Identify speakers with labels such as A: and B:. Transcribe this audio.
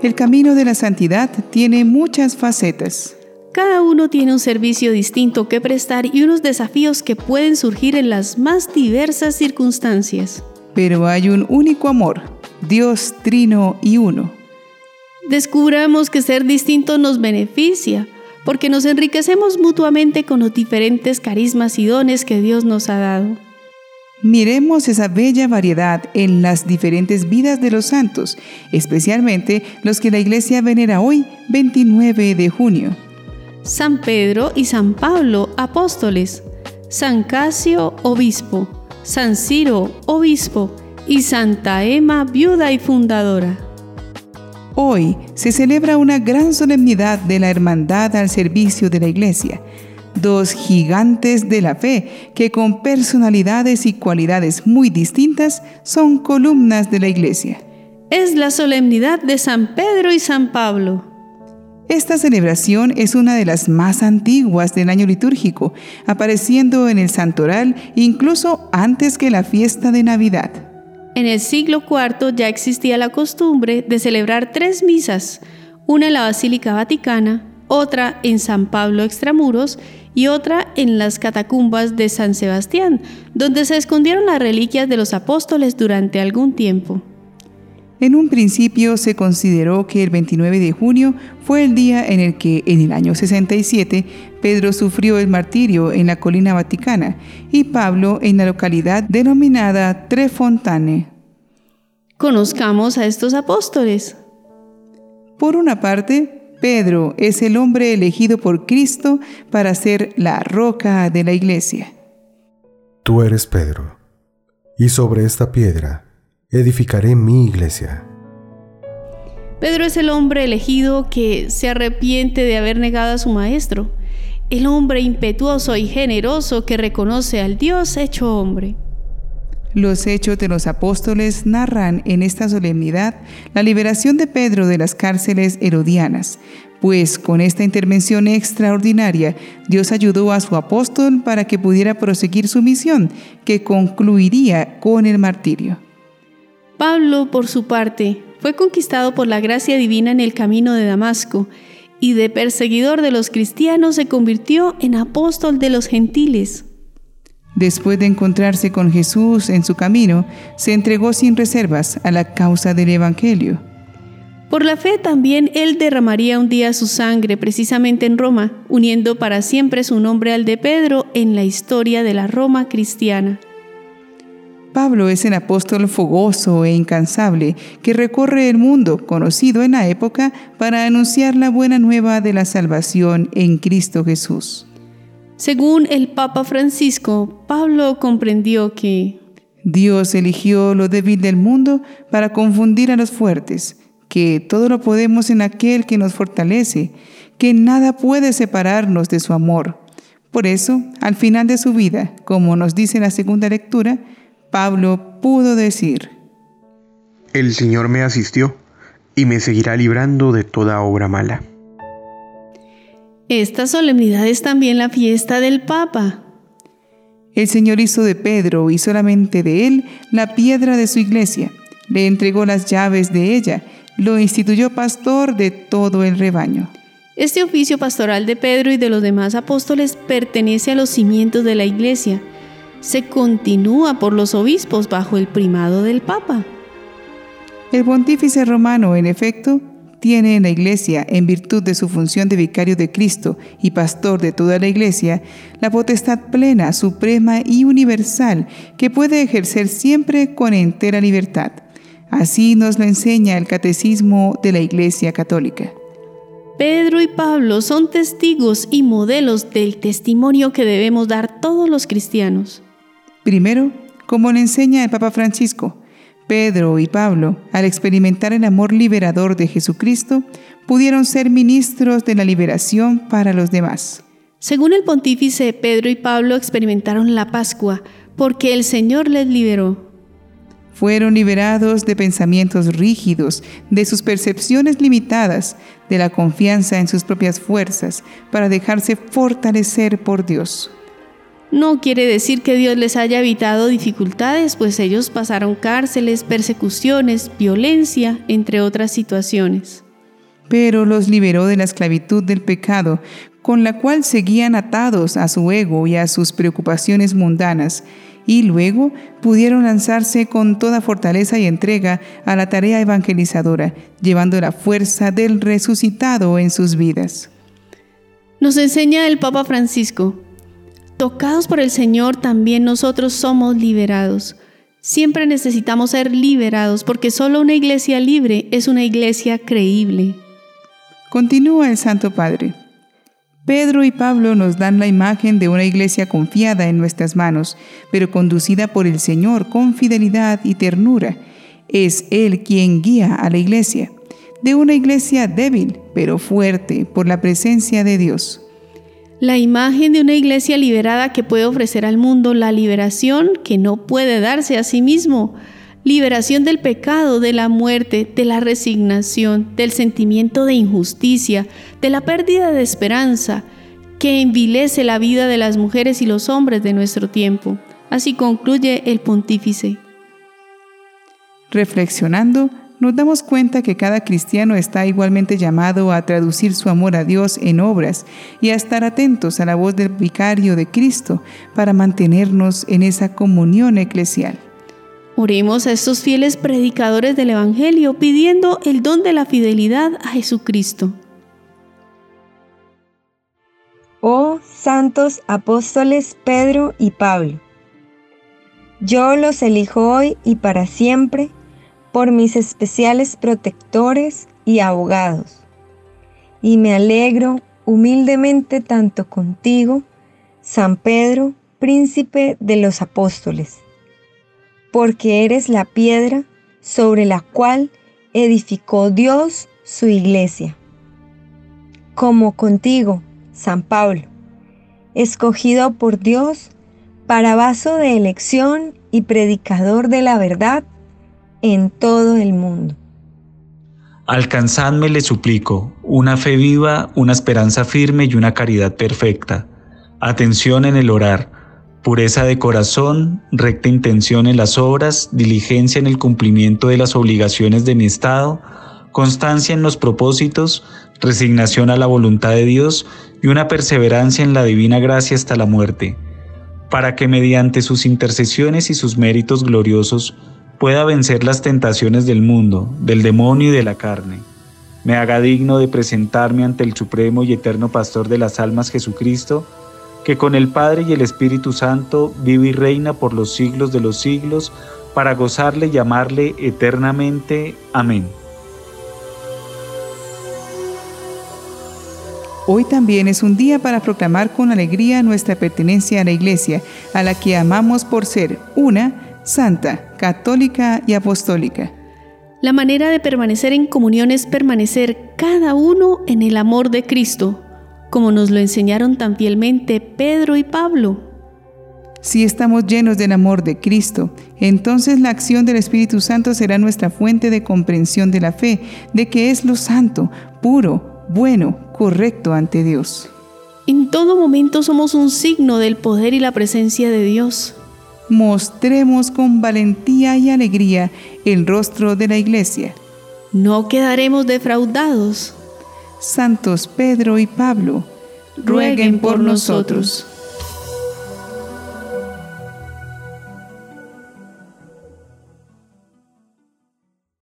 A: El camino de la santidad tiene muchas facetas.
B: Cada uno tiene un servicio distinto que prestar y unos desafíos que pueden surgir en las más diversas circunstancias.
A: Pero hay un único amor, Dios trino y uno.
B: Descubramos que ser distinto nos beneficia, porque nos enriquecemos mutuamente con los diferentes carismas y dones que Dios nos ha dado.
A: Miremos esa bella variedad en las diferentes vidas de los santos, especialmente los que la Iglesia venera hoy, 29 de junio.
B: San Pedro y San Pablo, apóstoles. San Casio, obispo. San Ciro, obispo. Y Santa Emma, viuda y fundadora.
A: Hoy se celebra una gran solemnidad de la hermandad al servicio de la Iglesia dos gigantes de la fe que con personalidades y cualidades muy distintas son columnas de la iglesia.
B: Es la solemnidad de San Pedro y San Pablo.
A: Esta celebración es una de las más antiguas del año litúrgico, apareciendo en el santoral incluso antes que la fiesta de Navidad.
B: En el siglo IV ya existía la costumbre de celebrar tres misas, una en la Basílica Vaticana, otra en San Pablo Extramuros y otra en las catacumbas de San Sebastián, donde se escondieron las reliquias de los apóstoles durante algún tiempo.
A: En un principio se consideró que el 29 de junio fue el día en el que, en el año 67, Pedro sufrió el martirio en la colina vaticana y Pablo en la localidad denominada Trefontane.
B: Conozcamos a estos apóstoles.
A: Por una parte, Pedro es el hombre elegido por Cristo para ser la roca de la iglesia.
C: Tú eres Pedro, y sobre esta piedra edificaré mi iglesia.
B: Pedro es el hombre elegido que se arrepiente de haber negado a su maestro, el hombre impetuoso y generoso que reconoce al Dios hecho hombre.
A: Los hechos de los apóstoles narran en esta solemnidad la liberación de Pedro de las cárceles herodianas, pues con esta intervención extraordinaria Dios ayudó a su apóstol para que pudiera proseguir su misión, que concluiría con el martirio.
B: Pablo, por su parte, fue conquistado por la gracia divina en el camino de Damasco, y de perseguidor de los cristianos se convirtió en apóstol de los gentiles.
A: Después de encontrarse con Jesús en su camino, se entregó sin reservas a la causa del Evangelio.
B: Por la fe también él derramaría un día su sangre precisamente en Roma, uniendo para siempre su nombre al de Pedro en la historia de la Roma cristiana.
A: Pablo es el apóstol fogoso e incansable que recorre el mundo, conocido en la época, para anunciar la buena nueva de la salvación en Cristo Jesús.
B: Según el Papa Francisco, Pablo comprendió que
A: Dios eligió lo débil del mundo para confundir a los fuertes, que todo lo podemos en aquel que nos fortalece, que nada puede separarnos de su amor. Por eso, al final de su vida, como nos dice la segunda lectura, Pablo pudo decir,
D: El Señor me asistió y me seguirá librando de toda obra mala.
B: Esta solemnidad es también la fiesta del Papa.
A: El Señor hizo de Pedro y solamente de él la piedra de su iglesia, le entregó las llaves de ella, lo instituyó pastor de todo el rebaño.
B: Este oficio pastoral de Pedro y de los demás apóstoles pertenece a los cimientos de la iglesia. Se continúa por los obispos bajo el primado del Papa.
A: El pontífice romano, en efecto, tiene en la Iglesia, en virtud de su función de vicario de Cristo y pastor de toda la Iglesia, la potestad plena, suprema y universal que puede ejercer siempre con entera libertad. Así nos lo enseña el Catecismo de la Iglesia Católica.
B: Pedro y Pablo son testigos y modelos del testimonio que debemos dar todos los cristianos.
A: Primero, como le enseña el Papa Francisco, Pedro y Pablo, al experimentar el amor liberador de Jesucristo, pudieron ser ministros de la liberación para los demás.
B: Según el pontífice, Pedro y Pablo experimentaron la Pascua porque el Señor les liberó.
A: Fueron liberados de pensamientos rígidos, de sus percepciones limitadas, de la confianza en sus propias fuerzas, para dejarse fortalecer por Dios.
B: No quiere decir que Dios les haya evitado dificultades, pues ellos pasaron cárceles, persecuciones, violencia, entre otras situaciones.
A: pero los liberó de la esclavitud del pecado, con la cual seguían atados a su ego y a sus preocupaciones mundanas, y luego pudieron lanzarse con toda fortaleza y entrega a la tarea evangelizadora, llevando la fuerza del resucitado en sus vidas.
B: Nos enseña el Papa Francisco, tocados por el Señor también nosotros somos liberados. Siempre necesitamos ser liberados porque solo una iglesia libre es una iglesia creíble.
A: Continúa el Santo Padre. Pedro y Pablo nos dan la imagen de una iglesia confiada en nuestras manos, pero conducida por el Señor con fidelidad y ternura. Es Él quien guía a la iglesia, de una iglesia débil, pero fuerte por la presencia de Dios.
B: La imagen de una iglesia liberada que puede ofrecer al mundo la liberación que no puede darse a sí mismo liberación del pecado, de la muerte, de la resignación, del sentimiento de injusticia, de la pérdida de esperanza, que envilece la vida de las mujeres y los hombres de nuestro tiempo. Así concluye el pontífice.
A: Reflexionando, nos damos cuenta que cada cristiano está igualmente llamado a traducir su amor a Dios en obras y a estar atentos a la voz del vicario de Cristo para mantenernos en esa comunión eclesial.
B: Oremos a estos fieles predicadores del Evangelio pidiendo el don de la fidelidad a Jesucristo.
E: Oh santos apóstoles Pedro y Pablo, yo los elijo hoy y para siempre por mis especiales protectores y abogados, y me alegro humildemente tanto contigo, San Pedro, príncipe de los apóstoles porque eres la piedra sobre la cual edificó Dios su iglesia. Como contigo, San Pablo, escogido por Dios para vaso de elección y predicador de la verdad en todo el mundo.
F: Alcanzadme, le suplico, una fe viva, una esperanza firme y una caridad perfecta. Atención en el orar pureza de corazón, recta intención en las obras, diligencia en el cumplimiento de las obligaciones de mi Estado, constancia en los propósitos, resignación a la voluntad de Dios y una perseverancia en la divina gracia hasta la muerte, para que mediante sus intercesiones y sus méritos gloriosos pueda vencer las tentaciones del mundo, del demonio y de la carne. Me haga digno de presentarme ante el Supremo y Eterno Pastor de las almas Jesucristo, que con el Padre y el Espíritu Santo vive y reina por los siglos de los siglos, para gozarle y amarle eternamente. Amén.
A: Hoy también es un día para proclamar con alegría nuestra pertenencia a la Iglesia, a la que amamos por ser una, santa, católica y apostólica.
B: La manera de permanecer en comunión es permanecer cada uno en el amor de Cristo, como nos lo enseñaron tan fielmente Pedro y Pablo.
A: Si estamos llenos del amor de Cristo, entonces la acción del Espíritu Santo será nuestra fuente de comprensión de la fe, de que es lo santo, puro, bueno, correcto ante Dios.
B: En todo momento somos un signo del poder y la presencia de Dios.
A: Mostremos con valentía y alegría el rostro de la iglesia.
B: No quedaremos defraudados
A: santos Pedro y Pablo, rueguen por nosotros.